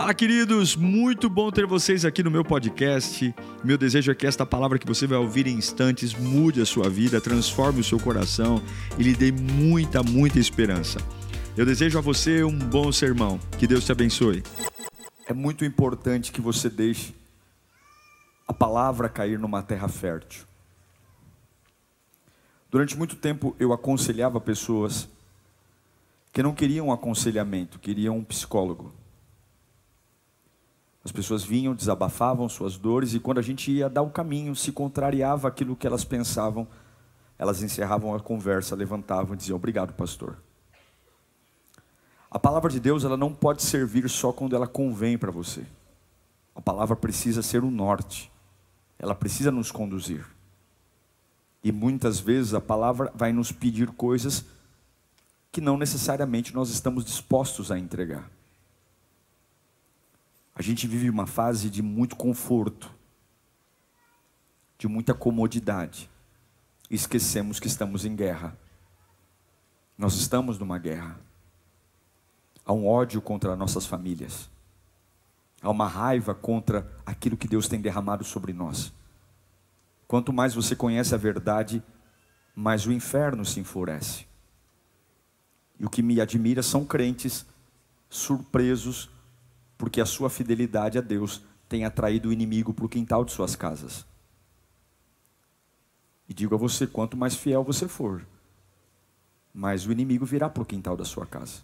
Fala, queridos! Muito bom ter vocês aqui no meu podcast. Meu desejo é que esta palavra que você vai ouvir em instantes mude a sua vida, transforme o seu coração e lhe dê muita, muita esperança. Eu desejo a você um bom sermão. Que Deus te abençoe. É muito importante que você deixe a palavra cair numa terra fértil. Durante muito tempo eu aconselhava pessoas que não queriam um aconselhamento, queriam um psicólogo. As pessoas vinham, desabafavam suas dores, e quando a gente ia dar o caminho, se contrariava aquilo que elas pensavam, elas encerravam a conversa, levantavam e diziam: Obrigado, pastor. A palavra de Deus ela não pode servir só quando ela convém para você. A palavra precisa ser o norte, ela precisa nos conduzir. E muitas vezes a palavra vai nos pedir coisas que não necessariamente nós estamos dispostos a entregar. A gente vive uma fase de muito conforto, de muita comodidade. Esquecemos que estamos em guerra. Nós estamos numa guerra. Há um ódio contra nossas famílias. Há uma raiva contra aquilo que Deus tem derramado sobre nós. Quanto mais você conhece a verdade, mais o inferno se enfurece. E o que me admira são crentes surpresos porque a sua fidelidade a Deus tem atraído o inimigo para o quintal de suas casas. E digo a você: quanto mais fiel você for, mais o inimigo virá para o quintal da sua casa.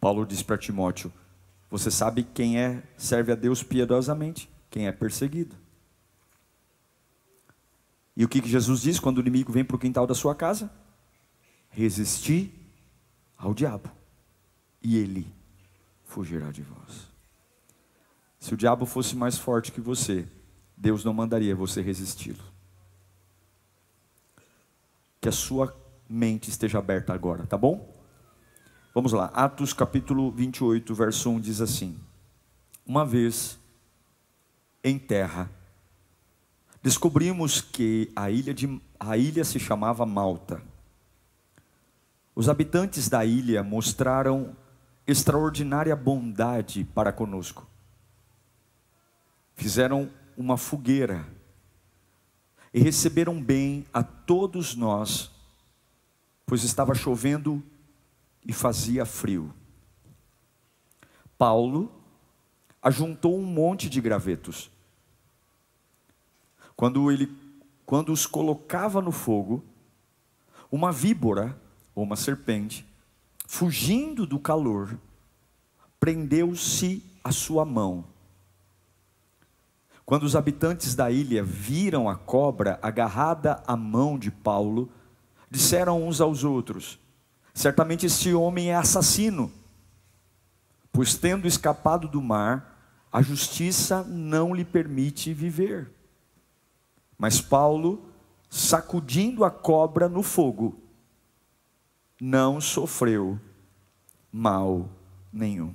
Paulo diz para Timóteo: Você sabe quem é serve a Deus piedosamente, quem é perseguido. E o que Jesus diz quando o inimigo vem para o quintal da sua casa? Resistir ao diabo e ele fugirá de vós. Se o diabo fosse mais forte que você, Deus não mandaria você resisti-lo. Que a sua mente esteja aberta agora, tá bom? Vamos lá, Atos capítulo 28, verso 1 diz assim: Uma vez em terra, descobrimos que a ilha, de, a ilha se chamava Malta. Os habitantes da ilha mostraram extraordinária bondade para conosco. Fizeram uma fogueira e receberam bem a todos nós, pois estava chovendo e fazia frio. Paulo ajuntou um monte de gravetos. Quando ele quando os colocava no fogo, uma víbora ou uma serpente fugindo do calor, prendeu-se a sua mão. Quando os habitantes da ilha viram a cobra agarrada à mão de Paulo, disseram uns aos outros: Certamente este homem é assassino, pois tendo escapado do mar, a justiça não lhe permite viver. Mas Paulo, sacudindo a cobra no fogo, não sofreu mal nenhum.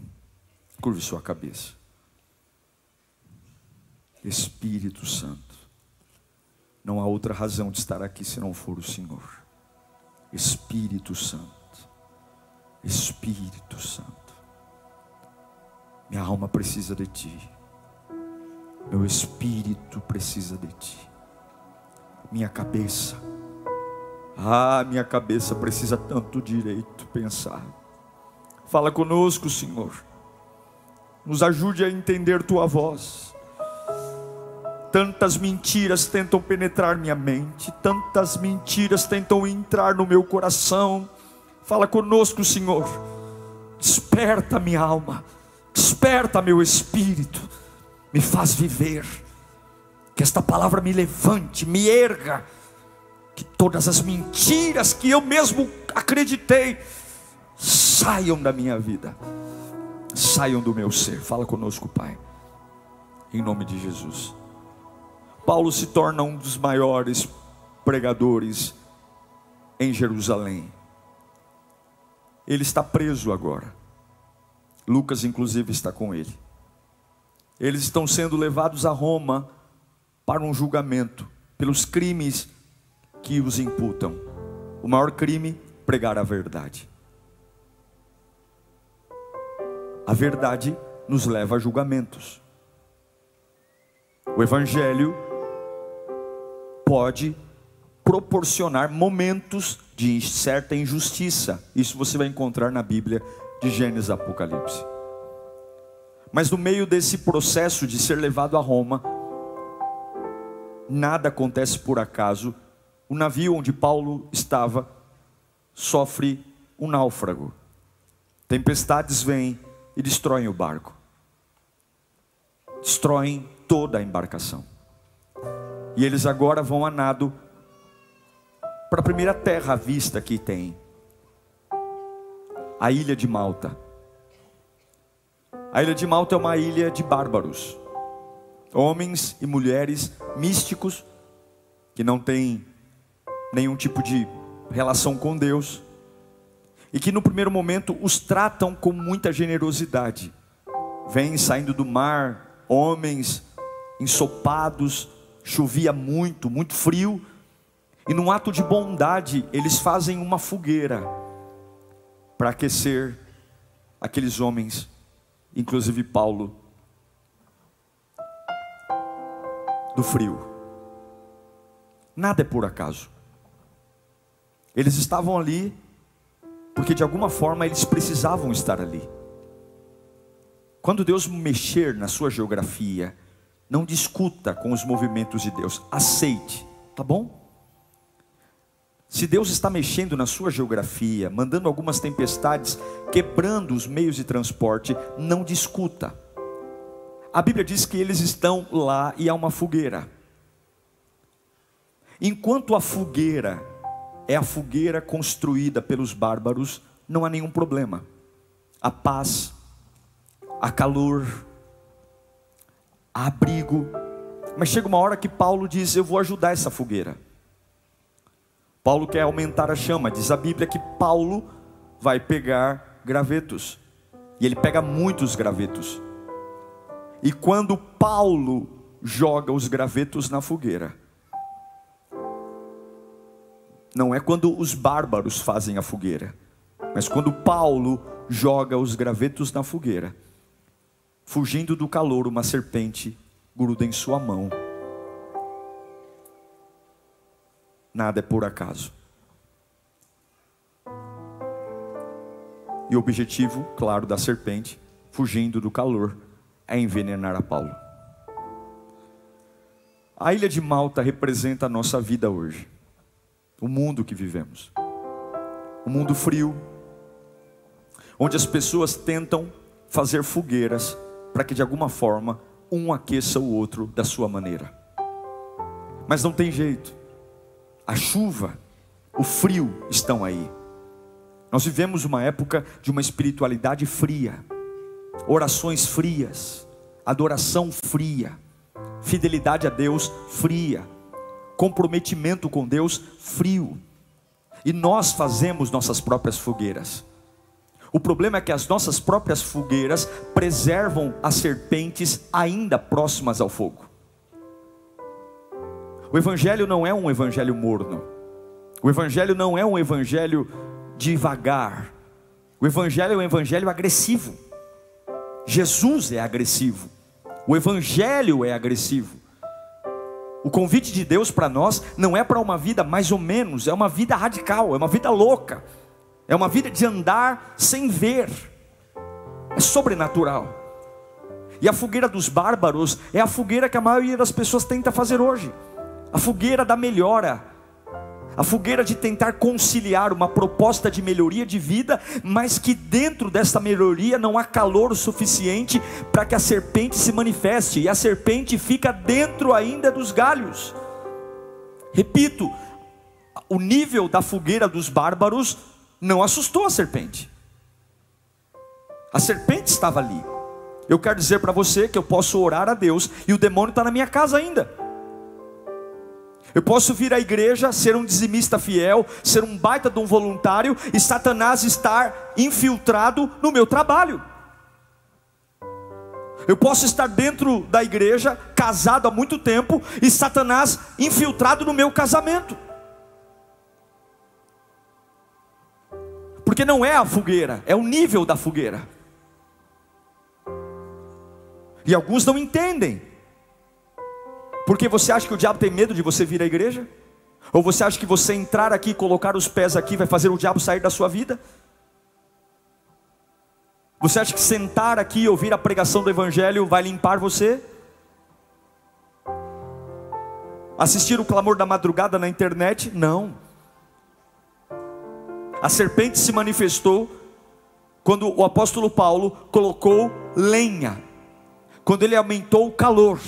Curve sua cabeça. Espírito Santo, não há outra razão de estar aqui se não for o Senhor. Espírito Santo, Espírito Santo, minha alma precisa de Ti, meu espírito precisa de Ti, minha cabeça ah, minha cabeça precisa tanto direito pensar. Fala conosco, Senhor. Nos ajude a entender tua voz. Tantas mentiras tentam penetrar minha mente, tantas mentiras tentam entrar no meu coração. Fala conosco, Senhor. Desperta minha alma, desperta meu espírito, me faz viver. Que esta palavra me levante, me erga que todas as mentiras que eu mesmo acreditei saiam da minha vida, saiam do meu ser. Fala conosco, Pai, em nome de Jesus. Paulo se torna um dos maiores pregadores em Jerusalém. Ele está preso agora. Lucas, inclusive, está com ele. Eles estão sendo levados a Roma para um julgamento pelos crimes que os imputam. O maior crime, pregar a verdade. A verdade nos leva a julgamentos. O Evangelho pode proporcionar momentos de certa injustiça. Isso você vai encontrar na Bíblia de Gênesis Apocalipse. Mas no meio desse processo de ser levado a Roma, nada acontece por acaso. O navio onde Paulo estava sofre um náufrago. Tempestades vêm e destroem o barco. Destroem toda a embarcação. E eles agora vão a nado para a primeira terra à vista que tem a ilha de Malta. A ilha de Malta é uma ilha de bárbaros, homens e mulheres místicos que não têm nenhum tipo de relação com Deus e que no primeiro momento os tratam com muita generosidade. Vêm saindo do mar homens ensopados, chovia muito, muito frio, e num ato de bondade eles fazem uma fogueira para aquecer aqueles homens, inclusive Paulo, do frio. Nada é por acaso. Eles estavam ali porque de alguma forma eles precisavam estar ali. Quando Deus mexer na sua geografia, não discuta com os movimentos de Deus, aceite, tá bom? Se Deus está mexendo na sua geografia, mandando algumas tempestades, quebrando os meios de transporte, não discuta. A Bíblia diz que eles estão lá e há uma fogueira. Enquanto a fogueira é a fogueira construída pelos bárbaros, não há nenhum problema. A paz, a calor, a abrigo. Mas chega uma hora que Paulo diz: Eu vou ajudar essa fogueira. Paulo quer aumentar a chama. Diz a Bíblia que Paulo vai pegar gravetos. E ele pega muitos gravetos. E quando Paulo joga os gravetos na fogueira, não é quando os bárbaros fazem a fogueira, mas quando Paulo joga os gravetos na fogueira, fugindo do calor, uma serpente gruda em sua mão Nada é por acaso. E o objetivo, claro, da serpente, fugindo do calor, é envenenar a Paulo. A ilha de Malta representa a nossa vida hoje, o mundo que vivemos, o mundo frio, onde as pessoas tentam fazer fogueiras para que de alguma forma um aqueça o outro da sua maneira, mas não tem jeito, a chuva, o frio estão aí. Nós vivemos uma época de uma espiritualidade fria, orações frias, adoração fria, fidelidade a Deus fria, comprometimento com Deus frio. E nós fazemos nossas próprias fogueiras. O problema é que as nossas próprias fogueiras preservam as serpentes ainda próximas ao fogo. O Evangelho não é um evangelho morno. O Evangelho não é um evangelho devagar. O Evangelho é um evangelho agressivo. Jesus é agressivo. O Evangelho é agressivo. O convite de Deus para nós não é para uma vida mais ou menos, é uma vida radical, é uma vida louca, é uma vida de andar sem ver, é sobrenatural. E a fogueira dos bárbaros é a fogueira que a maioria das pessoas tenta fazer hoje. A fogueira da melhora, a fogueira de tentar conciliar uma proposta de melhoria de vida, mas que dentro dessa melhoria não há calor suficiente para que a serpente se manifeste, e a serpente fica dentro ainda dos galhos. Repito, o nível da fogueira dos bárbaros não assustou a serpente. A serpente estava ali. Eu quero dizer para você que eu posso orar a Deus e o demônio está na minha casa ainda. Eu posso vir à igreja, ser um dizimista fiel, ser um baita de um voluntário e Satanás estar infiltrado no meu trabalho. Eu posso estar dentro da igreja, casado há muito tempo, e Satanás infiltrado no meu casamento. Porque não é a fogueira, é o nível da fogueira. E alguns não entendem. Porque você acha que o diabo tem medo de você vir à igreja? Ou você acha que você entrar aqui, colocar os pés aqui, vai fazer o diabo sair da sua vida? Você acha que sentar aqui e ouvir a pregação do Evangelho vai limpar você? Assistir o clamor da madrugada na internet? Não. A serpente se manifestou quando o apóstolo Paulo colocou lenha, quando ele aumentou o calor.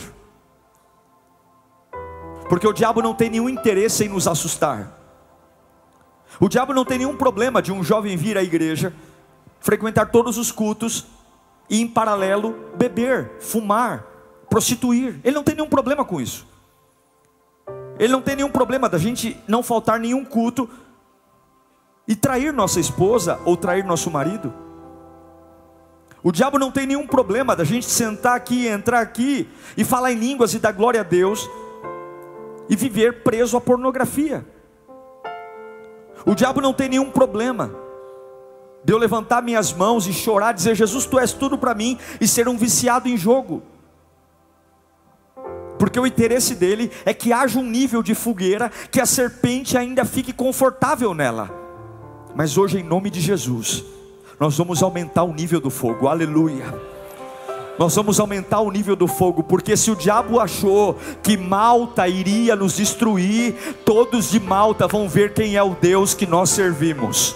Porque o diabo não tem nenhum interesse em nos assustar. O diabo não tem nenhum problema de um jovem vir à igreja, frequentar todos os cultos e em paralelo beber, fumar, prostituir. Ele não tem nenhum problema com isso. Ele não tem nenhum problema da gente não faltar nenhum culto e trair nossa esposa ou trair nosso marido. O diabo não tem nenhum problema da gente sentar aqui, entrar aqui e falar em línguas e dar glória a Deus e viver preso à pornografia. O diabo não tem nenhum problema de eu levantar minhas mãos e chorar, dizer: Jesus, tu és tudo para mim, e ser um viciado em jogo. Porque o interesse dele é que haja um nível de fogueira que a serpente ainda fique confortável nela. Mas hoje, em nome de Jesus, nós vamos aumentar o nível do fogo, aleluia. Nós vamos aumentar o nível do fogo, porque se o diabo achou que Malta iria nos destruir, todos de Malta vão ver quem é o Deus que nós servimos.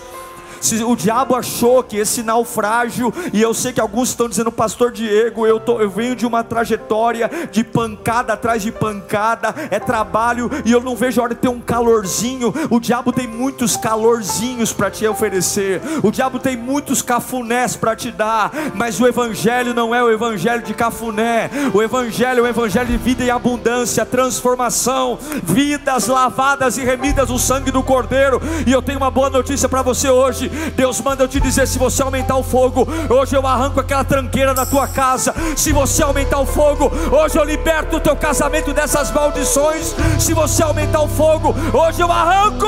Se o diabo achou que esse naufrágio, e eu sei que alguns estão dizendo, Pastor Diego, eu, tô, eu venho de uma trajetória de pancada atrás de pancada, é trabalho, e eu não vejo a hora de ter um calorzinho. O diabo tem muitos calorzinhos para te oferecer, o diabo tem muitos cafunés para te dar, mas o Evangelho não é o Evangelho de cafuné, o Evangelho é o Evangelho de vida e abundância, transformação, vidas lavadas e remidas no sangue do Cordeiro. E eu tenho uma boa notícia para você hoje: Deus manda eu te dizer: se você aumentar o fogo, hoje eu arranco aquela tranqueira da tua casa. Se você aumentar o fogo, hoje eu liberto o teu casamento dessas maldições. Se você aumentar o fogo, hoje eu arranco.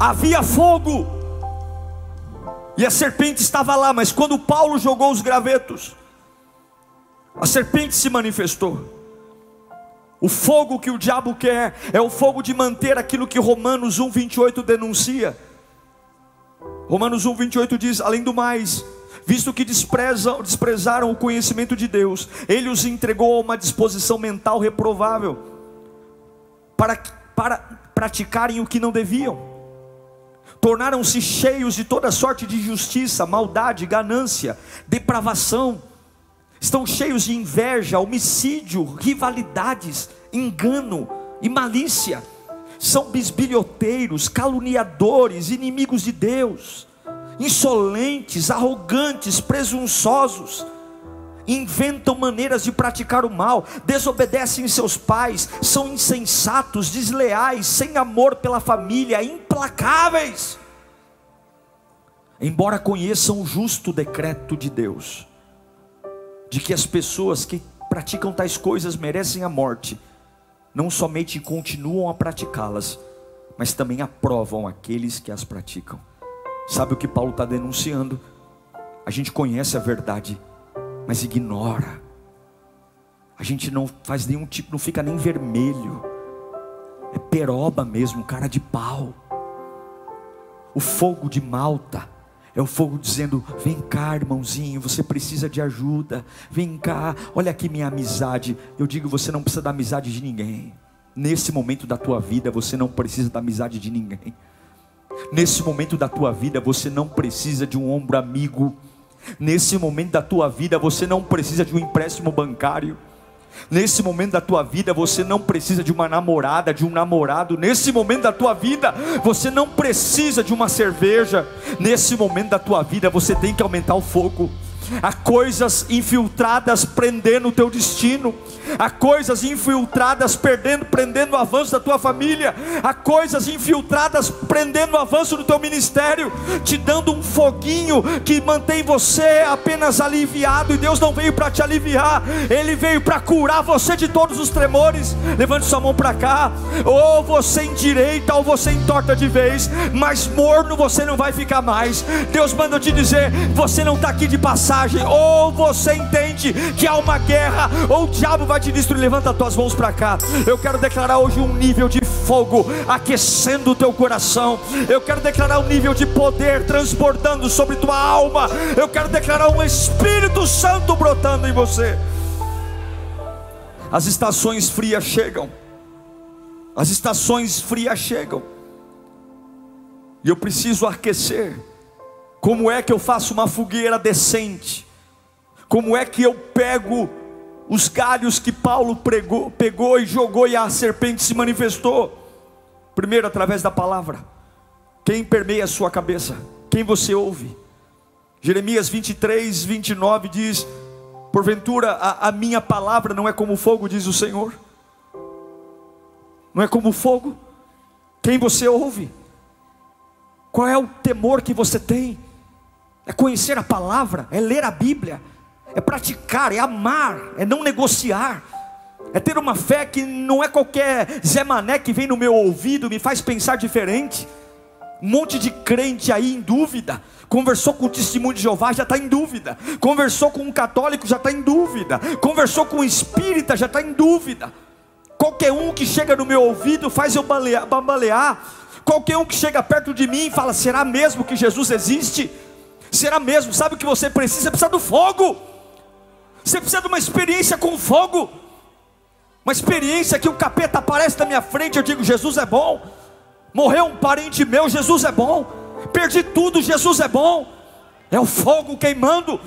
Havia fogo, e a serpente estava lá, mas quando Paulo jogou os gravetos, a serpente se manifestou. O fogo que o diabo quer é o fogo de manter aquilo que Romanos 1:28 denuncia. Romanos 1:28 diz: além do mais, visto que desprezam, desprezaram o conhecimento de Deus, ele os entregou a uma disposição mental reprovável para, para praticarem o que não deviam. Tornaram-se cheios de toda sorte de injustiça, maldade, ganância, depravação estão cheios de inveja, homicídio, rivalidades, engano e malícia. São bisbilhoteiros, caluniadores, inimigos de Deus, insolentes, arrogantes, presunçosos. Inventam maneiras de praticar o mal, desobedecem seus pais, são insensatos, desleais, sem amor pela família, implacáveis. Embora conheçam o justo decreto de Deus, de que as pessoas que praticam tais coisas merecem a morte, não somente continuam a praticá-las, mas também aprovam aqueles que as praticam. Sabe o que Paulo está denunciando? A gente conhece a verdade, mas ignora. A gente não faz nenhum tipo, não fica nem vermelho. É peroba mesmo, cara de pau. O fogo de Malta é o fogo dizendo: vem cá, irmãozinho, você precisa de ajuda. Vem cá, olha aqui minha amizade. Eu digo: você não precisa da amizade de ninguém. Nesse momento da tua vida, você não precisa da amizade de ninguém. Nesse momento da tua vida, você não precisa de um ombro amigo. Nesse momento da tua vida, você não precisa de um empréstimo bancário. Nesse momento da tua vida, você não precisa de uma namorada, de um namorado. Nesse momento da tua vida, você não precisa de uma cerveja. Nesse momento da tua vida, você tem que aumentar o fogo. Há coisas infiltradas prendendo o teu destino. Há coisas infiltradas perdendo, prendendo o avanço da tua família. Há coisas infiltradas prendendo o avanço do teu ministério, te dando um foguinho que mantém você apenas aliviado. E Deus não veio para te aliviar, Ele veio para curar você de todos os tremores. Levante sua mão para cá. Ou você endireita, ou você entorta de vez. Mas morno você não vai ficar mais. Deus manda eu te dizer: você não está aqui de passar ou você entende que há uma guerra, ou o diabo vai te destruir. Levanta as tuas mãos para cá. Eu quero declarar hoje um nível de fogo aquecendo o teu coração. Eu quero declarar um nível de poder transbordando sobre tua alma. Eu quero declarar um Espírito Santo brotando em você. As estações frias chegam. As estações frias chegam. E eu preciso aquecer. Como é que eu faço uma fogueira decente? Como é que eu pego os galhos que Paulo pregou, pegou e jogou e a serpente se manifestou? Primeiro, através da palavra. Quem permeia a sua cabeça? Quem você ouve? Jeremias 23, 29 diz: Porventura a, a minha palavra não é como fogo, diz o Senhor. Não é como fogo. Quem você ouve? Qual é o temor que você tem? É conhecer a palavra, é ler a Bíblia, é praticar, é amar, é não negociar, é ter uma fé que não é qualquer Zé Mané que vem no meu ouvido, me faz pensar diferente. Um monte de crente aí em dúvida, conversou com o testemunho de Jeová, já está em dúvida, conversou com um católico, já está em dúvida, conversou com um espírita, já está em dúvida. Qualquer um que chega no meu ouvido faz eu bambalear. Qualquer um que chega perto de mim e fala: será mesmo que Jesus existe? Será mesmo? Sabe o que você precisa? Você precisa do fogo. Você precisa de uma experiência com fogo. Uma experiência que o capeta aparece na minha frente, eu digo: Jesus é bom. Morreu um parente meu, Jesus é bom. Perdi tudo, Jesus é bom. É o fogo queimando.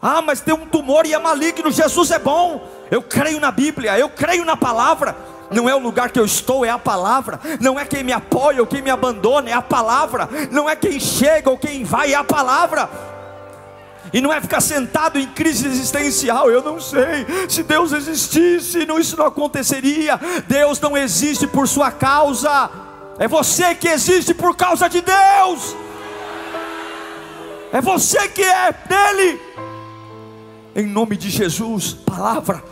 Ah, mas tem um tumor e é maligno, Jesus é bom. Eu creio na Bíblia, eu creio na palavra. Não é o lugar que eu estou, é a palavra. Não é quem me apoia ou quem me abandona, é a palavra. Não é quem chega ou quem vai, é a palavra. E não é ficar sentado em crise existencial. Eu não sei se Deus existisse, não, isso não aconteceria. Deus não existe por sua causa. É você que existe por causa de Deus. É você que é dele. Em nome de Jesus, palavra.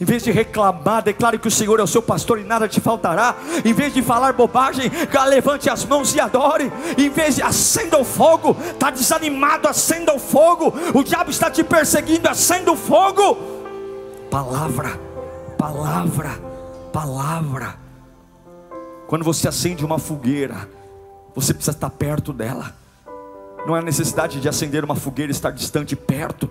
Em vez de reclamar, declare que o Senhor é o seu pastor e nada te faltará. Em vez de falar bobagem, levante as mãos e adore. Em vez de acenda o fogo, está desanimado, acenda o fogo. O diabo está te perseguindo, acenda o fogo. Palavra, palavra, palavra. Quando você acende uma fogueira, você precisa estar perto dela. Não há necessidade de acender uma fogueira e estar distante, perto.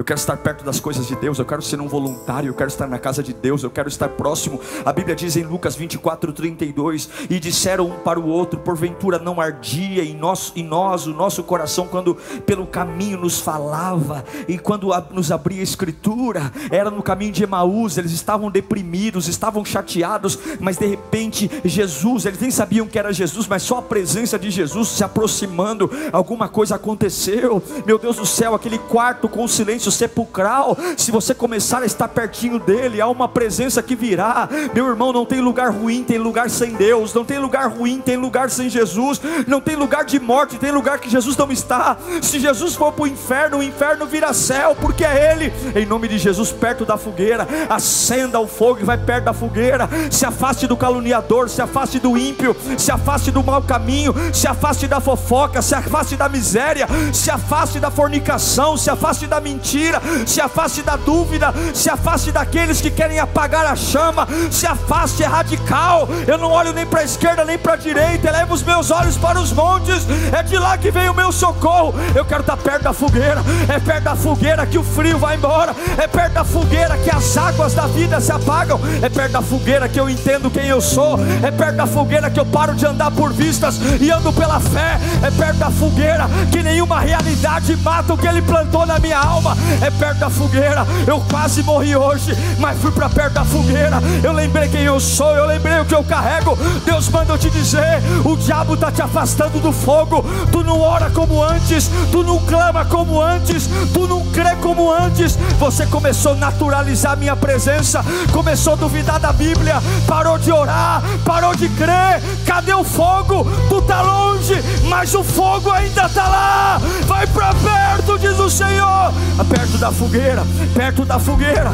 Eu quero estar perto das coisas de Deus, eu quero ser um voluntário, eu quero estar na casa de Deus, eu quero estar próximo. A Bíblia diz em Lucas 24, 32: E disseram um para o outro: Porventura não ardia em nós, em nós o nosso coração quando pelo caminho nos falava, e quando nos abria a Escritura, era no caminho de Emaús, eles estavam deprimidos, estavam chateados, mas de repente Jesus, eles nem sabiam que era Jesus, mas só a presença de Jesus se aproximando, alguma coisa aconteceu. Meu Deus do céu, aquele quarto com silêncio silêncio sepulcral, se você começar a estar pertinho dele, há uma presença que virá. Meu irmão, não tem lugar ruim, tem lugar sem Deus, não tem lugar ruim, tem lugar sem Jesus, não tem lugar de morte, tem lugar que Jesus não está. Se Jesus for para o inferno, o inferno vira céu, porque é Ele. Em nome de Jesus, perto da fogueira, acenda o fogo e vai perto da fogueira. Se afaste do caluniador, se afaste do ímpio, se afaste do mau caminho, se afaste da fofoca, se afaste da miséria, se afaste da fornicação, se afaste da mentira mentira, se afaste da dúvida, se afaste daqueles que querem apagar a chama, se afaste, é radical. Eu não olho nem para a esquerda nem para a direita, elevo os meus olhos para os montes, é de lá que vem o meu socorro. Eu quero estar perto da fogueira, é perto da fogueira que o frio vai embora, é perto da fogueira que as águas da vida se apagam, é perto da fogueira que eu entendo quem eu sou, é perto da fogueira que eu paro de andar por vistas e ando pela fé, é perto da fogueira que nenhuma realidade mata o que ele plantou na minha alma, é perto da fogueira. Eu quase morri hoje, mas fui para perto da fogueira. Eu lembrei quem eu sou, eu lembrei o que eu carrego. Deus manda eu te dizer: o diabo está te afastando do fogo. Tu não ora como antes, tu não clama como antes, tu não crê como antes. Você começou a naturalizar minha presença, começou a duvidar da Bíblia, parou de orar, parou de crer. Cadê o fogo? Tu está longe, mas o fogo ainda está lá. Vai para perto, diz o Senhor perto da fogueira, perto da fogueira.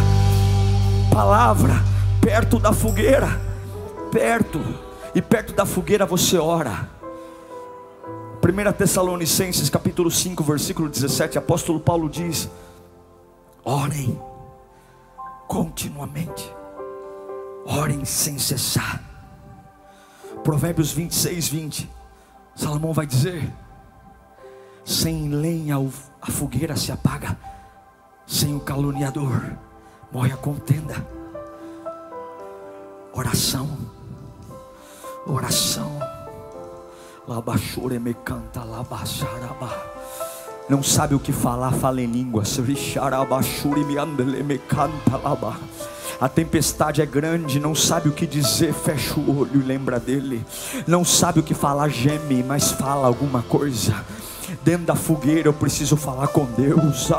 Palavra, perto da fogueira, perto. E perto da fogueira você ora. 1 Tessalonicenses capítulo 5, versículo 17, apóstolo Paulo diz: Orem continuamente, orem sem cessar. Provérbios 26, 20, Salomão vai dizer: Sem lenha a fogueira se apaga, sem o caluniador morre a contenda. Oração, oração. Labachure me canta, labacharaba. Não sabe o que falar, fala em línguas. Richarabachure me andele me canta, laba. A tempestade é grande, não sabe o que dizer, fecha o olho e lembra dele. Não sabe o que falar, geme, mas fala alguma coisa dentro da fogueira eu preciso falar com Deus.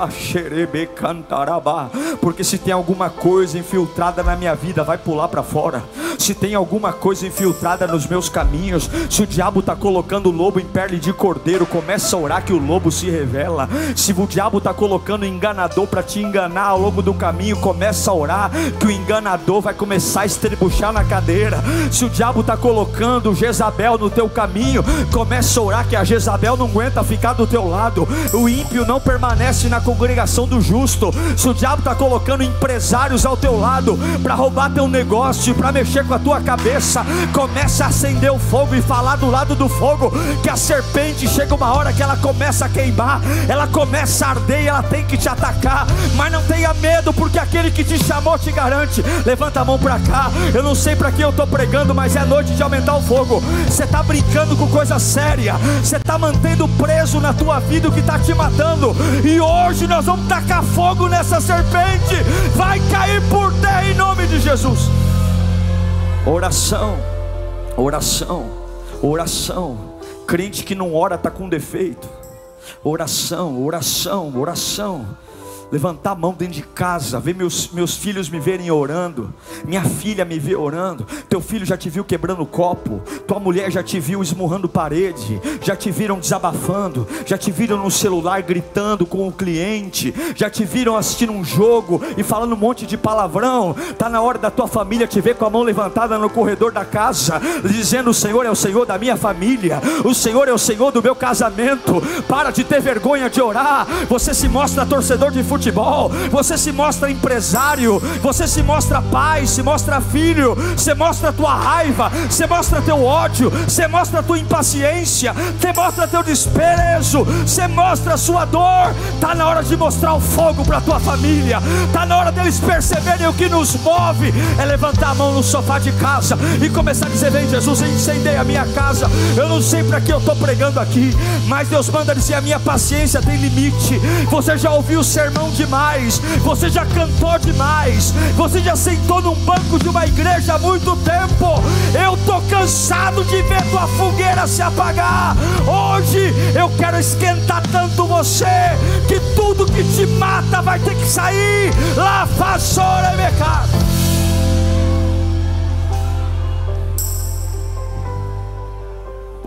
Porque se tem alguma coisa infiltrada na minha vida, vai pular para fora. Se tem alguma coisa infiltrada nos meus caminhos, se o diabo está colocando o lobo em pele de cordeiro, começa a orar que o lobo se revela. Se o diabo está colocando enganador para te enganar ao longo do caminho, começa a orar que o enganador vai começar a estrebuchar na cadeira. Se o diabo está colocando Jezabel no teu caminho, começa a orar que a Jezabel não aguenta ficar ficar do teu lado. O ímpio não permanece na congregação do justo. Se o diabo está colocando empresários ao teu lado para roubar teu negócio, para mexer com a tua cabeça, começa a acender o fogo e falar do lado do fogo que a serpente chega uma hora que ela começa a queimar, ela começa a arder e ela tem que te atacar. Mas não tenha medo, porque aquele que te chamou te garante. Levanta a mão para cá. Eu não sei para que eu estou pregando, mas é noite de aumentar o fogo. Você está brincando com coisa séria. Você está mantendo preso peso na tua vida que está te matando. E hoje nós vamos tacar fogo nessa serpente. Vai cair por terra em nome de Jesus. Oração, oração, oração. Crente que não ora está com defeito. Oração, oração, oração levantar a mão dentro de casa, ver meus, meus filhos me verem orando, minha filha me ver orando, teu filho já te viu quebrando copo, tua mulher já te viu esmurrando parede, já te viram desabafando, já te viram no celular gritando com o cliente, já te viram assistindo um jogo e falando um monte de palavrão. Tá na hora da tua família te ver com a mão levantada no corredor da casa, dizendo: O Senhor é o Senhor da minha família, o Senhor é o Senhor do meu casamento. Para de ter vergonha de orar. Você se mostra torcedor de futebol futebol, você se mostra empresário, você se mostra pai, se mostra filho, você mostra tua raiva, você mostra teu ódio, você mostra tua impaciência, você mostra teu desprezo, você mostra a sua dor. Tá na hora de mostrar o fogo para tua família. Tá na hora deles perceberem o que nos move é levantar a mão no sofá de casa e começar a dizer: "Vem Jesus, incendei a minha casa". Eu não sei para que eu estou pregando aqui, mas Deus manda dizer: "A minha paciência tem limite". Você já ouviu o sermão demais, você já cantou demais, você já sentou num banco de uma igreja há muito tempo. Eu estou cansado de ver tua fogueira se apagar. Hoje eu quero esquentar tanto você que tudo que te mata vai ter que sair. Lá façora e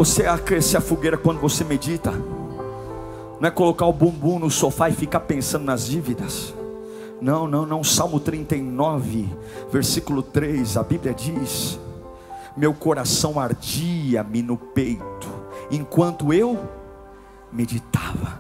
Você aquece a fogueira quando você medita não é colocar o bumbum no sofá e ficar pensando nas dívidas. Não, não, não. Salmo 39, versículo 3, a Bíblia diz: Meu coração ardia-me no peito, enquanto eu meditava.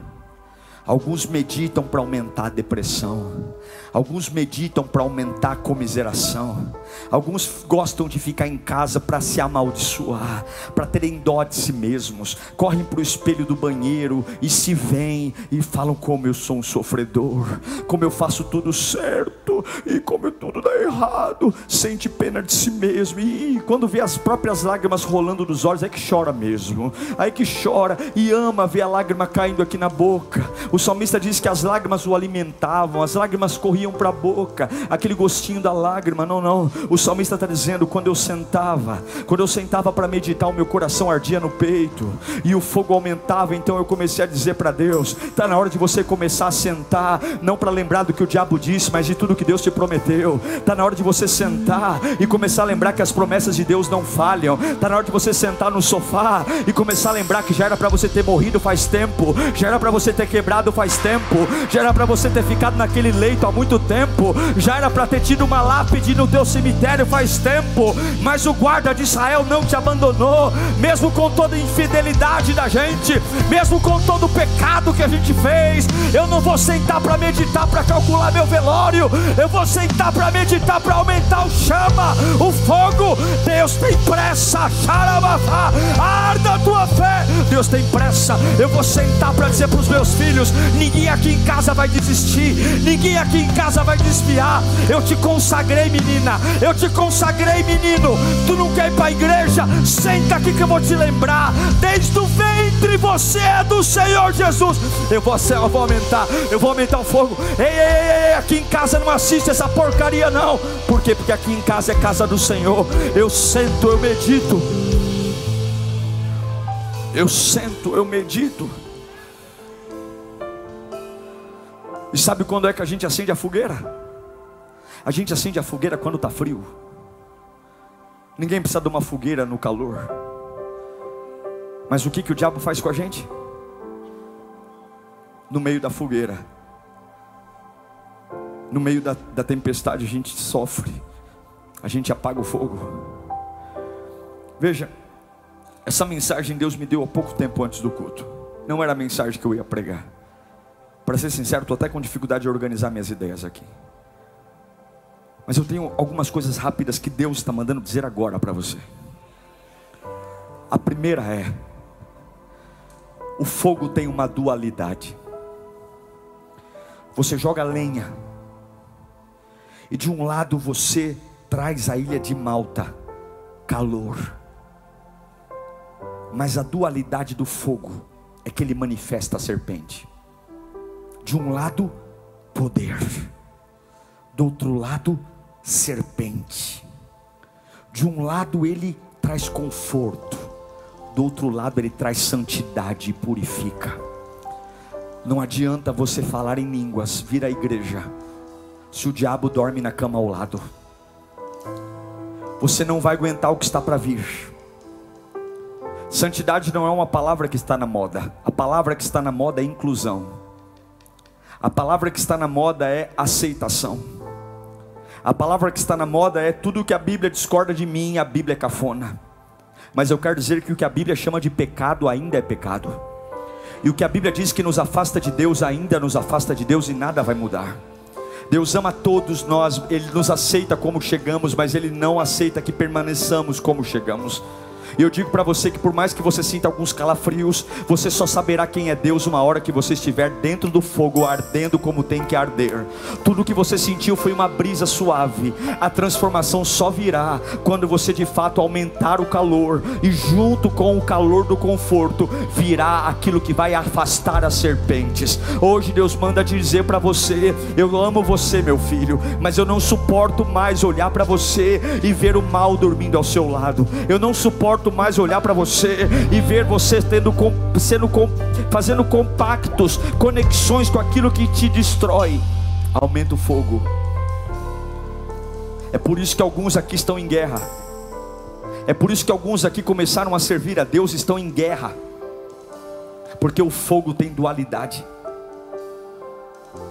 Alguns meditam para aumentar a depressão, alguns meditam para aumentar a comiseração, alguns gostam de ficar em casa para se amaldiçoar, para terem dó de si mesmos, correm para o espelho do banheiro e se veem e falam: Como eu sou um sofredor, como eu faço tudo certo e como tudo dá errado, sente pena de si mesmo, e quando vê as próprias lágrimas rolando dos olhos, é que chora mesmo, aí que chora e ama ver a lágrima caindo aqui na boca. O salmista diz que as lágrimas o alimentavam, as lágrimas corriam para a boca, aquele gostinho da lágrima. Não, não. O salmista está dizendo: quando eu sentava, quando eu sentava para meditar, o meu coração ardia no peito e o fogo aumentava. Então eu comecei a dizer para Deus: está na hora de você começar a sentar, não para lembrar do que o diabo disse, mas de tudo que Deus te prometeu. Está na hora de você sentar e começar a lembrar que as promessas de Deus não falham. Está na hora de você sentar no sofá e começar a lembrar que já era para você ter morrido faz tempo, já era para você ter quebrado faz tempo, já era para você ter ficado naquele leito há muito tempo, já era para ter tido uma lápide no teu cemitério faz tempo, mas o guarda de Israel não te abandonou, mesmo com toda a infidelidade da gente, mesmo com todo o pecado que a gente fez. Eu não vou sentar para meditar, para calcular meu velório, eu vou sentar para meditar, para aumentar o chama, o fogo. Deus tem pressa, xarabafá, arda a tua fé. Deus tem pressa. Eu vou sentar para dizer para os meus filhos: ninguém aqui em casa vai desistir, ninguém aqui em casa vai desviar. Eu te consagrei, menina, eu te consagrei, menino. Tu não quer ir para a igreja? Senta aqui que eu vou te lembrar. Desde o ventre você é do Senhor Jesus. Eu vou, eu vou aumentar, eu vou aumentar o fogo. Ei, ei, ei, aqui em casa não assiste essa porcaria, não. Por quê? Porque aqui em casa é casa do Senhor. Eu sento, eu medito. Eu sento, eu medito. E sabe quando é que a gente acende a fogueira? A gente acende a fogueira quando está frio. Ninguém precisa de uma fogueira no calor. Mas o que, que o diabo faz com a gente? No meio da fogueira, no meio da, da tempestade, a gente sofre, a gente apaga o fogo. Veja, essa mensagem Deus me deu há pouco tempo antes do culto. Não era a mensagem que eu ia pregar. Para ser sincero, estou até com dificuldade de organizar minhas ideias aqui. Mas eu tenho algumas coisas rápidas que Deus está mandando dizer agora para você. A primeira é: o fogo tem uma dualidade. Você joga lenha, e de um lado você traz a ilha de Malta, calor, mas a dualidade do fogo é que ele manifesta a serpente. De um lado, poder, do outro lado, serpente. De um lado ele traz conforto, do outro lado ele traz santidade e purifica. Não adianta você falar em línguas, vir à igreja, se o diabo dorme na cama ao lado. Você não vai aguentar o que está para vir. Santidade não é uma palavra que está na moda. A palavra que está na moda é inclusão. A palavra que está na moda é aceitação. A palavra que está na moda é tudo que a Bíblia discorda de mim, a Bíblia é cafona. Mas eu quero dizer que o que a Bíblia chama de pecado ainda é pecado. E o que a Bíblia diz que nos afasta de Deus ainda nos afasta de Deus e nada vai mudar. Deus ama todos nós, Ele nos aceita como chegamos, mas Ele não aceita que permaneçamos como chegamos. E eu digo para você que por mais que você sinta alguns calafrios, você só saberá quem é Deus uma hora que você estiver dentro do fogo ardendo como tem que arder. Tudo que você sentiu foi uma brisa suave. A transformação só virá quando você de fato aumentar o calor e junto com o calor do conforto virá aquilo que vai afastar as serpentes. Hoje Deus manda dizer para você: eu amo você, meu filho, mas eu não suporto mais olhar para você e ver o mal dormindo ao seu lado. Eu não suporto suporto mais olhar para você e ver você tendo, sendo, fazendo compactos, conexões com aquilo que te destrói. Aumenta o fogo. É por isso que alguns aqui estão em guerra. É por isso que alguns aqui começaram a servir a Deus estão em guerra. Porque o fogo tem dualidade.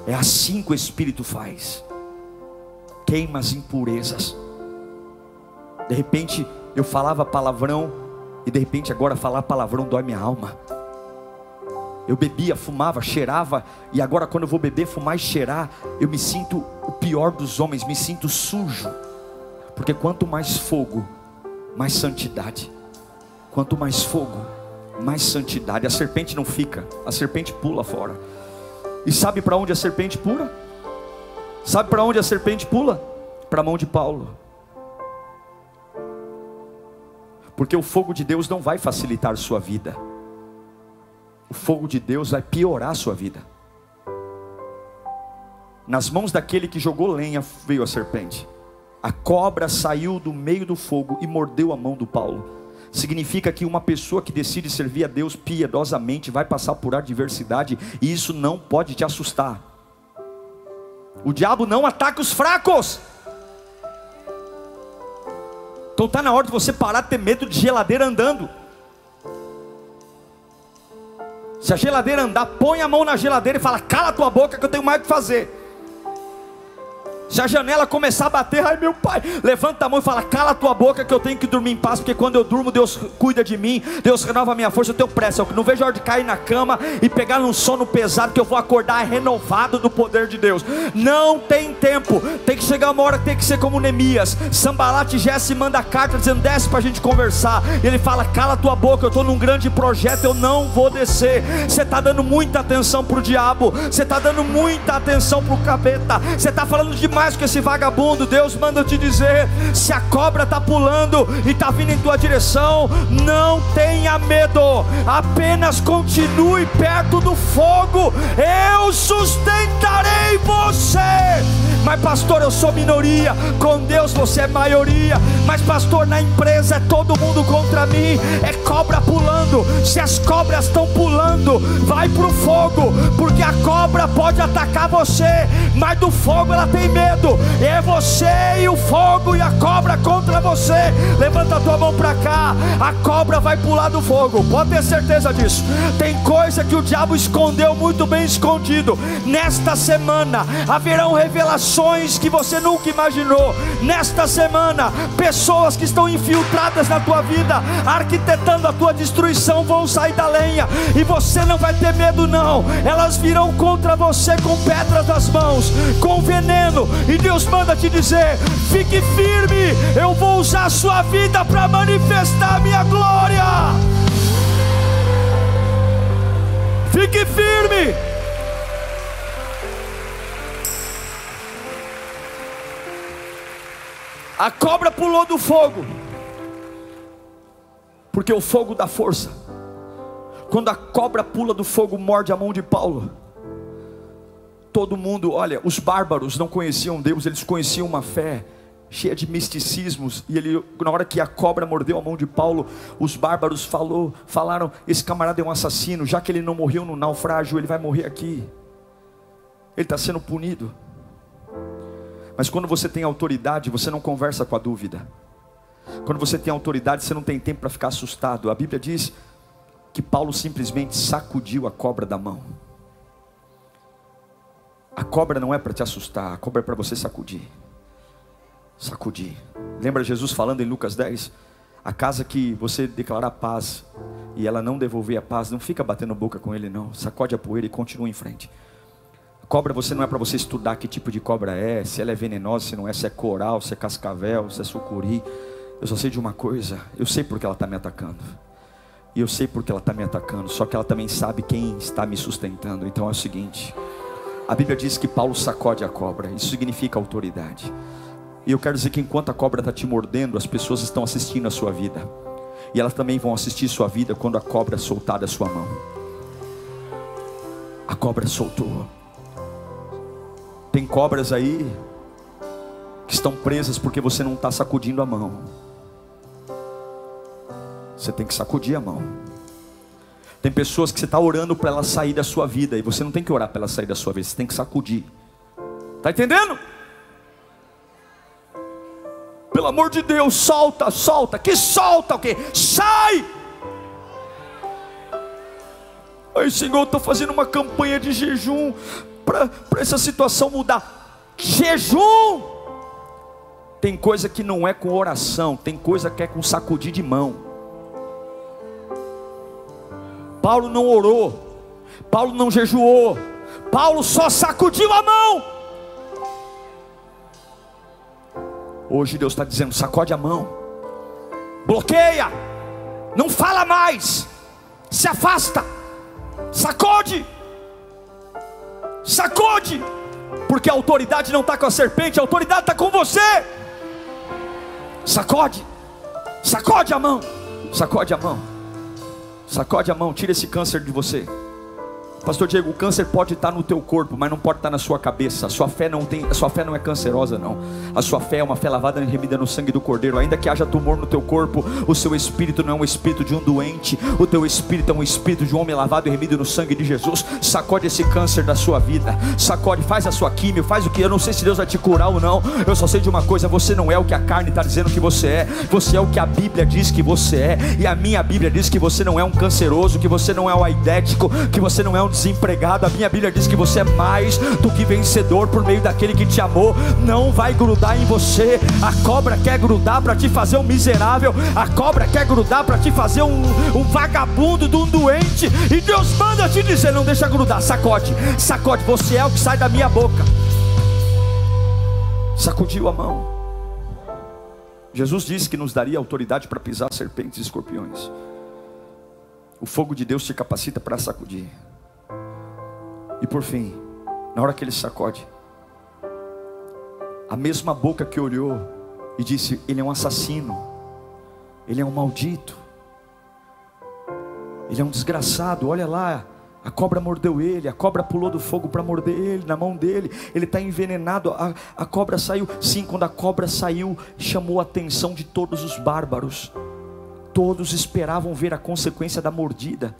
É assim que o Espírito faz. Queima as impurezas. De repente, eu falava palavrão e de repente agora falar palavrão dói minha alma. Eu bebia, fumava, cheirava e agora quando eu vou beber, fumar e cheirar, eu me sinto o pior dos homens, me sinto sujo. Porque quanto mais fogo, mais santidade. Quanto mais fogo, mais santidade. A serpente não fica, a serpente pula fora. E sabe para onde a serpente pula? Sabe para onde a serpente pula? Para a mão de Paulo. Porque o fogo de Deus não vai facilitar sua vida. O fogo de Deus vai piorar sua vida. Nas mãos daquele que jogou lenha veio a serpente. A cobra saiu do meio do fogo e mordeu a mão do Paulo. Significa que uma pessoa que decide servir a Deus piedosamente vai passar por adversidade e isso não pode te assustar. O diabo não ataca os fracos. Então está na hora de você parar de ter medo de geladeira andando. Se a geladeira andar, põe a mão na geladeira e fala: cala tua boca que eu tenho mais o que fazer. Se a janela começar a bater, ai meu pai, levanta a mão e fala: cala a tua boca que eu tenho que dormir em paz, porque quando eu durmo, Deus cuida de mim, Deus renova a minha força, eu tenho pressa. Eu não vejo a hora de cair na cama e pegar num sono pesado, que eu vou acordar renovado do poder de Deus. Não tem tempo, tem que chegar uma hora que tem que ser como Neemias. Sambalate Jesse manda carta dizendo: desce para a gente conversar. E ele fala: cala a tua boca, eu estou num grande projeto, eu não vou descer. Você está dando muita atenção para o diabo, você está dando muita atenção para o capeta, você está falando demais mais que esse vagabundo, Deus manda te dizer: se a cobra está pulando e está vindo em tua direção, não tenha medo, apenas continue perto do fogo, eu sustentarei você. Mas, pastor, eu sou minoria, com Deus você é maioria. Mas, pastor, na empresa é todo mundo contra mim, é cobra pulando. Se as cobras estão pulando, vai para o fogo, porque a cobra pode atacar você, mas do fogo ela tem medo é você e o fogo e a cobra contra você. Levanta a tua mão para cá, a cobra vai pular do fogo, pode ter certeza disso. Tem coisa que o diabo escondeu muito bem escondido. Nesta semana haverão revelações que você nunca imaginou. Nesta semana, pessoas que estão infiltradas na tua vida, arquitetando a tua destruição, vão sair da lenha e você não vai ter medo, não. Elas virão contra você com pedras nas mãos, com veneno, e Deus manda te dizer: fique firme, eu vou usar a sua vida para manifestar a minha glória. Fique firme. A cobra pulou do fogo, porque o fogo dá força. Quando a cobra pula do fogo, morde a mão de Paulo todo mundo, olha, os bárbaros não conheciam Deus, eles conheciam uma fé cheia de misticismos, e ele, na hora que a cobra mordeu a mão de Paulo, os bárbaros falou, falaram: esse camarada é um assassino, já que ele não morreu no naufrágio, ele vai morrer aqui, ele está sendo punido. Mas quando você tem autoridade, você não conversa com a dúvida. Quando você tem autoridade, você não tem tempo para ficar assustado. A Bíblia diz que Paulo simplesmente sacudiu a cobra da mão. A cobra não é para te assustar, a cobra é para você sacudir. Sacudir. Lembra Jesus falando em Lucas 10? A casa que você declarar paz e ela não devolver a paz, não fica batendo boca com ele, não. Sacode a poeira e continua em frente. Cobra você não é para você estudar que tipo de cobra é, se ela é venenosa, se não é, se é coral, se é cascavel, se é sucuri. Eu só sei de uma coisa, eu sei porque ela está me atacando. E eu sei porque ela está me atacando, só que ela também sabe quem está me sustentando. Então é o seguinte. A Bíblia diz que Paulo sacode a cobra, isso significa autoridade. E eu quero dizer que enquanto a cobra está te mordendo, as pessoas estão assistindo a sua vida. E elas também vão assistir sua vida quando a cobra soltar da sua mão. A cobra soltou. Tem cobras aí que estão presas porque você não está sacudindo a mão. Você tem que sacudir a mão. Tem pessoas que você está orando para ela sair da sua vida e você não tem que orar para ela sair da sua vida, você tem que sacudir. Está entendendo? Pelo amor de Deus, solta, solta. Que solta o quê? Sai! Ai, Senhor, estou fazendo uma campanha de jejum para essa situação mudar. Jejum! Tem coisa que não é com oração, tem coisa que é com sacudir de mão. Paulo não orou, Paulo não jejuou, Paulo só sacudiu a mão. Hoje Deus está dizendo: sacode a mão, bloqueia, não fala mais, se afasta, sacode, sacode, porque a autoridade não está com a serpente, a autoridade está com você. Sacode, sacode a mão, sacode a mão. Sacode a mão, tira esse câncer de você. Pastor Diego, o câncer pode estar no teu corpo, mas não pode estar na sua cabeça. A sua fé não tem, a sua fé não é cancerosa não. A sua fé é uma fé lavada e remida no sangue do Cordeiro. Ainda que haja tumor no teu corpo, o seu espírito não é um espírito de um doente. O teu espírito é um espírito de um homem lavado e remido no sangue de Jesus. Sacode esse câncer da sua vida. Sacode, faz a sua química, faz o que eu não sei se Deus vai te curar ou não. Eu só sei de uma coisa, você não é o que a carne está dizendo que você é. Você é o que a Bíblia diz que você é. E a minha Bíblia diz que você não é um canceroso, que você não é um aidético, que você não é um desempregado. A minha Bíblia diz que você é mais do que vencedor por meio daquele que te amou. Não vai grudar em você. A cobra quer grudar para te fazer um miserável. A cobra quer grudar para te fazer um, um vagabundo, de um doente. E Deus manda te dizer: não deixa grudar. Sacode, sacode. Você é o que sai da minha boca. Sacudiu a mão. Jesus disse que nos daria autoridade para pisar serpentes e escorpiões. O fogo de Deus te capacita para sacudir. E por fim, na hora que ele sacode, a mesma boca que olhou e disse: Ele é um assassino, ele é um maldito, ele é um desgraçado. Olha lá, a cobra mordeu ele, a cobra pulou do fogo para morder ele, na mão dele, ele está envenenado. A, a cobra saiu, sim, quando a cobra saiu, chamou a atenção de todos os bárbaros. Todos esperavam ver a consequência da mordida.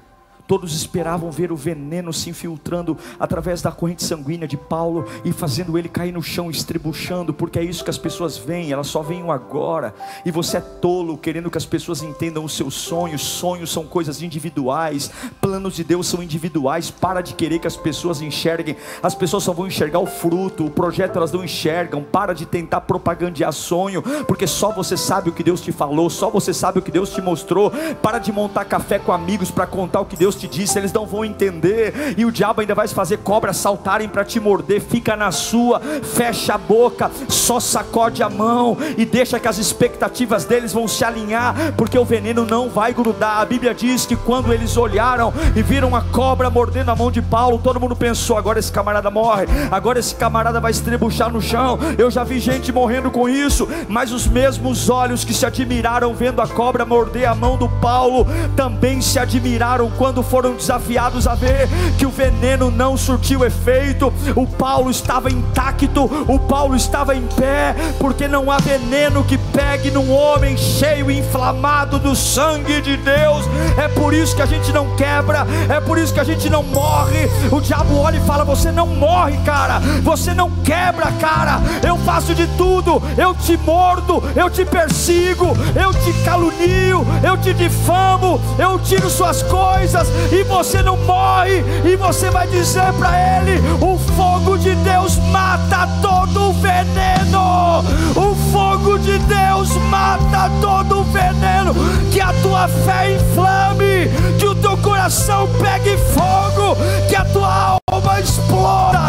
Todos esperavam ver o veneno se infiltrando através da corrente sanguínea de Paulo e fazendo ele cair no chão, estribuchando, porque é isso que as pessoas veem, elas só veem o agora. E você é tolo, querendo que as pessoas entendam os seus sonhos. Sonhos são coisas individuais, planos de Deus são individuais. Para de querer que as pessoas enxerguem, as pessoas só vão enxergar o fruto, o projeto elas não enxergam. Para de tentar propagandear sonho, porque só você sabe o que Deus te falou, só você sabe o que Deus te mostrou. Para de montar café com amigos para contar o que Deus te disse, eles não vão entender, e o diabo ainda vai fazer cobras saltarem para te morder. Fica na sua, fecha a boca, só sacode a mão e deixa que as expectativas deles vão se alinhar, porque o veneno não vai grudar. A Bíblia diz que quando eles olharam e viram a cobra mordendo a mão de Paulo, todo mundo pensou: agora esse camarada morre, agora esse camarada vai estrebuchar no chão. Eu já vi gente morrendo com isso, mas os mesmos olhos que se admiraram vendo a cobra morder a mão do Paulo também se admiraram quando foram desafiados a ver que o veneno não surtiu efeito, o Paulo estava intacto, o Paulo estava em pé, porque não há veneno que pegue num homem cheio, inflamado do sangue de Deus. É por isso que a gente não quebra, é por isso que a gente não morre. O diabo olha e fala: Você não morre, cara, você não quebra, cara. Eu faço de tudo, eu te mordo, eu te persigo, eu te calunio, eu te difamo, eu tiro suas coisas e você não morre, e você vai dizer para ele: o fogo de Deus mata todo o veneno, o fogo de Deus mata todo o veneno, que a tua fé inflame, que o teu coração pegue fogo, que a tua alma exploda,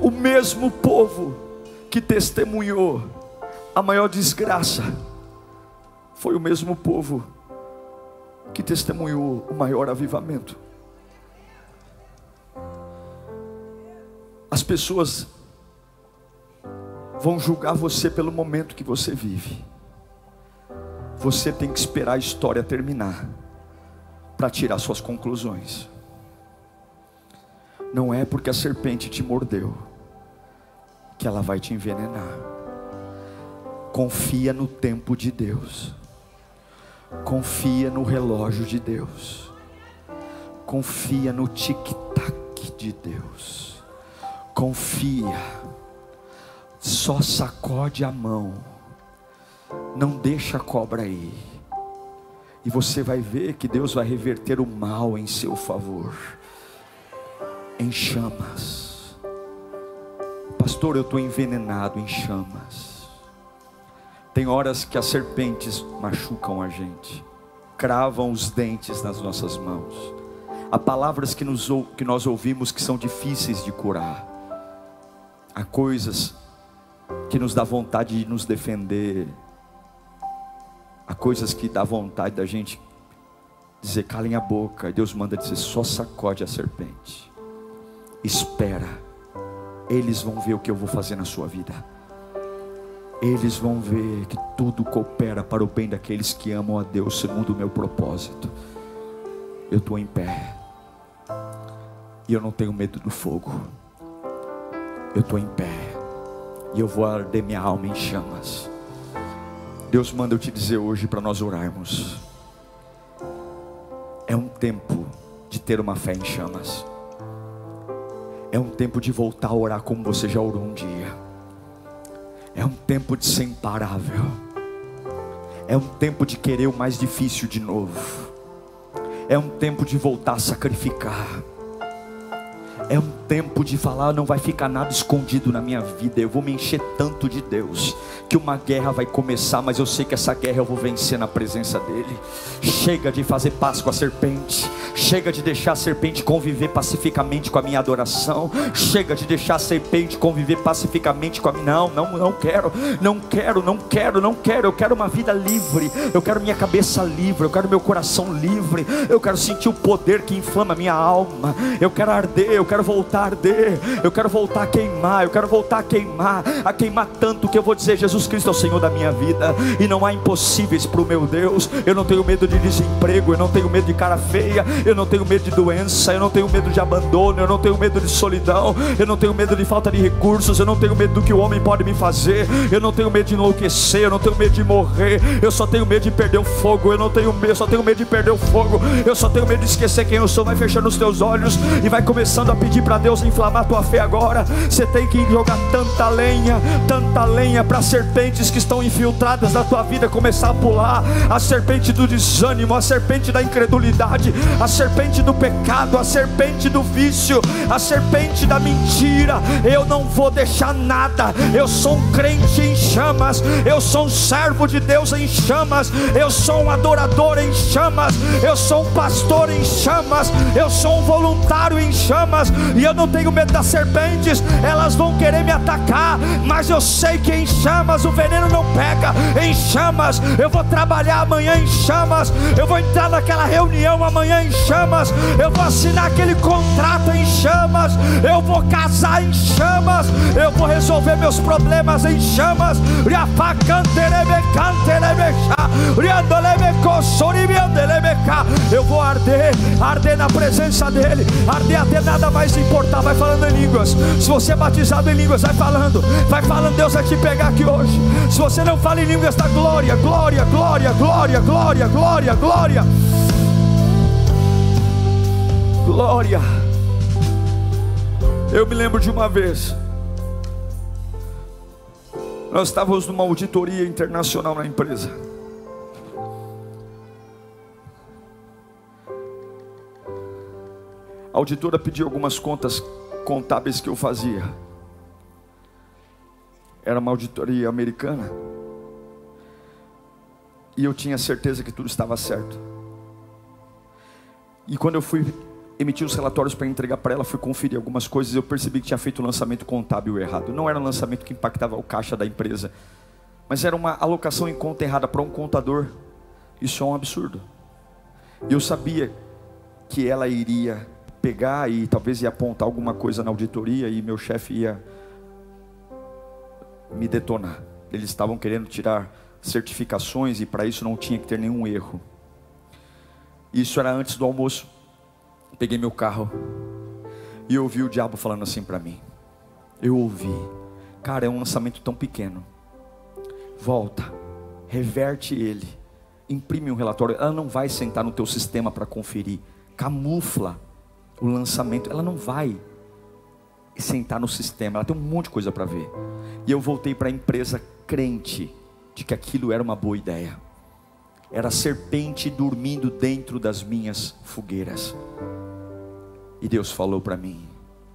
o mesmo povo que testemunhou a maior desgraça foi o mesmo povo que testemunhou o maior avivamento. As pessoas vão julgar você pelo momento que você vive. Você tem que esperar a história terminar para tirar suas conclusões. Não é porque a serpente te mordeu que ela vai te envenenar. Confia no tempo de Deus. Confia no relógio de Deus. Confia no tic-tac de Deus. Confia. Só sacode a mão. Não deixa a cobra aí. E você vai ver que Deus vai reverter o mal em seu favor. Em chamas. Pastor, eu estou envenenado em chamas. Tem horas que as serpentes machucam a gente, cravam os dentes nas nossas mãos. Há palavras que, nos, que nós ouvimos que são difíceis de curar. Há coisas que nos dá vontade de nos defender. Há coisas que dá vontade da gente dizer calem a boca. E Deus manda dizer só sacode a serpente. Espera. Eles vão ver o que eu vou fazer na sua vida. Eles vão ver que tudo coopera para o bem daqueles que amam a Deus segundo o meu propósito. Eu estou em pé, e eu não tenho medo do fogo. Eu estou em pé, e eu vou arder minha alma em chamas. Deus manda eu te dizer hoje para nós orarmos. É um tempo de ter uma fé em chamas. É um tempo de voltar a orar como você já orou um dia. É um tempo de ser imparável. É um tempo de querer o mais difícil de novo. É um tempo de voltar a sacrificar. É um tempo de falar, não vai ficar nada escondido na minha vida. Eu vou me encher tanto de Deus que uma guerra vai começar, mas eu sei que essa guerra eu vou vencer na presença dele. Chega de fazer paz com a serpente. Chega de deixar a serpente conviver pacificamente com a minha adoração. Chega de deixar a serpente conviver pacificamente com a minha. Não, não, não quero, não quero, não quero, não quero. Eu quero uma vida livre. Eu quero minha cabeça livre. Eu quero meu coração livre. Eu quero sentir o poder que inflama minha alma. Eu quero arder. Eu quero voltar a arder, eu quero voltar a queimar, eu quero voltar a queimar, a queimar tanto que eu vou dizer: Jesus Cristo é o Senhor da minha vida, e não há impossíveis para o meu Deus. Eu não tenho medo de desemprego, eu não tenho medo de cara feia, eu não tenho medo de doença, eu não tenho medo de abandono, eu não tenho medo de solidão, eu não tenho medo de falta de recursos, eu não tenho medo do que o homem pode me fazer, eu não tenho medo de enlouquecer, eu não tenho medo de morrer, eu só tenho medo de perder o fogo, eu não tenho medo, eu só tenho medo de perder o fogo, eu só tenho medo de esquecer quem eu sou. Vai fechando os teus olhos e vai começando a pedir para Deus inflamar tua fé agora. Você tem que jogar tanta lenha, tanta lenha para serpentes que estão infiltradas na tua vida começar a pular. A serpente do desânimo, a serpente da incredulidade, a serpente do pecado, a serpente do vício, a serpente da mentira. Eu não vou deixar nada. Eu sou um crente em chamas. Eu sou um servo de Deus em chamas. Eu sou um adorador em chamas. Eu sou um pastor em chamas. Eu sou um voluntário em chamas. E eu não tenho medo das serpentes, elas vão querer me atacar, mas eu sei que em chamas o veneno não pega, em chamas eu vou trabalhar amanhã em chamas, eu vou entrar naquela reunião amanhã em chamas, eu vou assinar aquele contrato em chamas, eu vou casar em chamas, eu vou resolver meus problemas em chamas, eu vou arder, arder na presença dele, arder até nada mais importar vai falando em línguas. Se você é batizado em línguas, vai falando, vai falando, Deus vai te pegar aqui hoje. Se você não fala em línguas, está glória, glória, glória, glória, glória, glória, glória. Glória. Eu me lembro de uma vez. Nós estávamos numa auditoria internacional na empresa. A auditora pediu algumas contas contábeis que eu fazia. Era uma auditoria americana. E eu tinha certeza que tudo estava certo. E quando eu fui emitir os relatórios para entregar para ela, fui conferir algumas coisas, eu percebi que tinha feito o lançamento contábil errado. Não era um lançamento que impactava o caixa da empresa, mas era uma alocação em conta errada para um contador. Isso é um absurdo. E eu sabia que ela iria pegar e talvez ia apontar alguma coisa na auditoria e meu chefe ia me detonar. Eles estavam querendo tirar certificações e para isso não tinha que ter nenhum erro. Isso era antes do almoço. Peguei meu carro e ouvi o diabo falando assim para mim. Eu ouvi, cara, é um lançamento tão pequeno. Volta, reverte ele, imprime um relatório. Ela não vai sentar no teu sistema para conferir. Camufla o lançamento, ela não vai sentar no sistema, ela tem um monte de coisa para ver. E eu voltei para a empresa crente de que aquilo era uma boa ideia. Era serpente dormindo dentro das minhas fogueiras. E Deus falou para mim: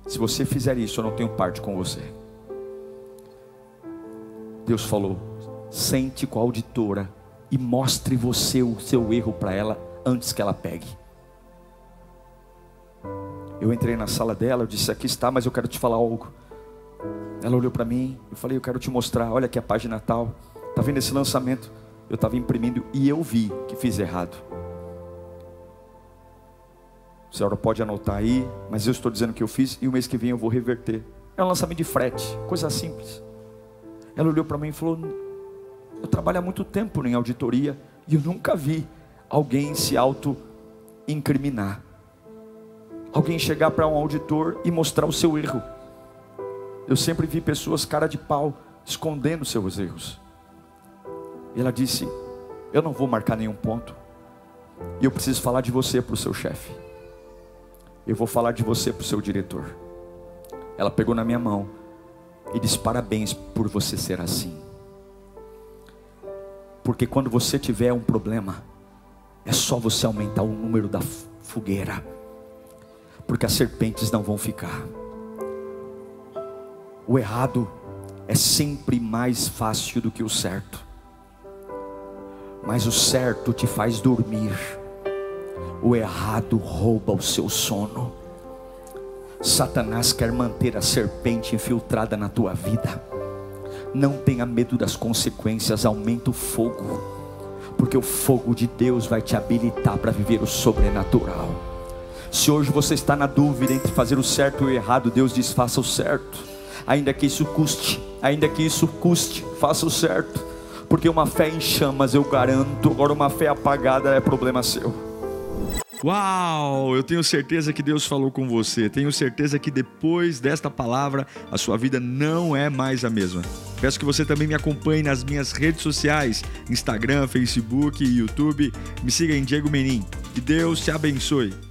se você fizer isso, eu não tenho parte com você. Deus falou: sente com a auditora e mostre você o seu erro para ela antes que ela pegue. Eu entrei na sala dela, eu disse: Aqui está, mas eu quero te falar algo. Ela olhou para mim, eu falei: Eu quero te mostrar. Olha aqui a página tal. Está vendo esse lançamento? Eu estava imprimindo e eu vi que fiz errado. A senhora pode anotar aí, mas eu estou dizendo que eu fiz e o mês que vem eu vou reverter. É um lançamento de frete, coisa simples. Ela olhou para mim e falou: Eu trabalho há muito tempo em auditoria e eu nunca vi alguém se auto-incriminar. Alguém chegar para um auditor e mostrar o seu erro. Eu sempre vi pessoas cara de pau escondendo seus erros. E ela disse: Eu não vou marcar nenhum ponto. E eu preciso falar de você para o seu chefe. Eu vou falar de você para o seu diretor. Ela pegou na minha mão e disse: Parabéns por você ser assim. Porque quando você tiver um problema, é só você aumentar o número da fogueira, porque as serpentes não vão ficar. O errado é sempre mais fácil do que o certo, mas o certo te faz dormir, o errado rouba o seu sono. Satanás quer manter a serpente infiltrada na tua vida. Não tenha medo das consequências, aumenta o fogo, porque o fogo de Deus vai te habilitar para viver o sobrenatural. Se hoje você está na dúvida entre fazer o certo e o errado, Deus diz: faça o certo, ainda que isso custe, ainda que isso custe, faça o certo, porque uma fé em chamas eu garanto, agora uma fé apagada é problema seu. Uau! Eu tenho certeza que Deus falou com você. Tenho certeza que depois desta palavra a sua vida não é mais a mesma. Peço que você também me acompanhe nas minhas redes sociais: Instagram, Facebook YouTube. Me siga em Diego Menin. Que Deus te abençoe.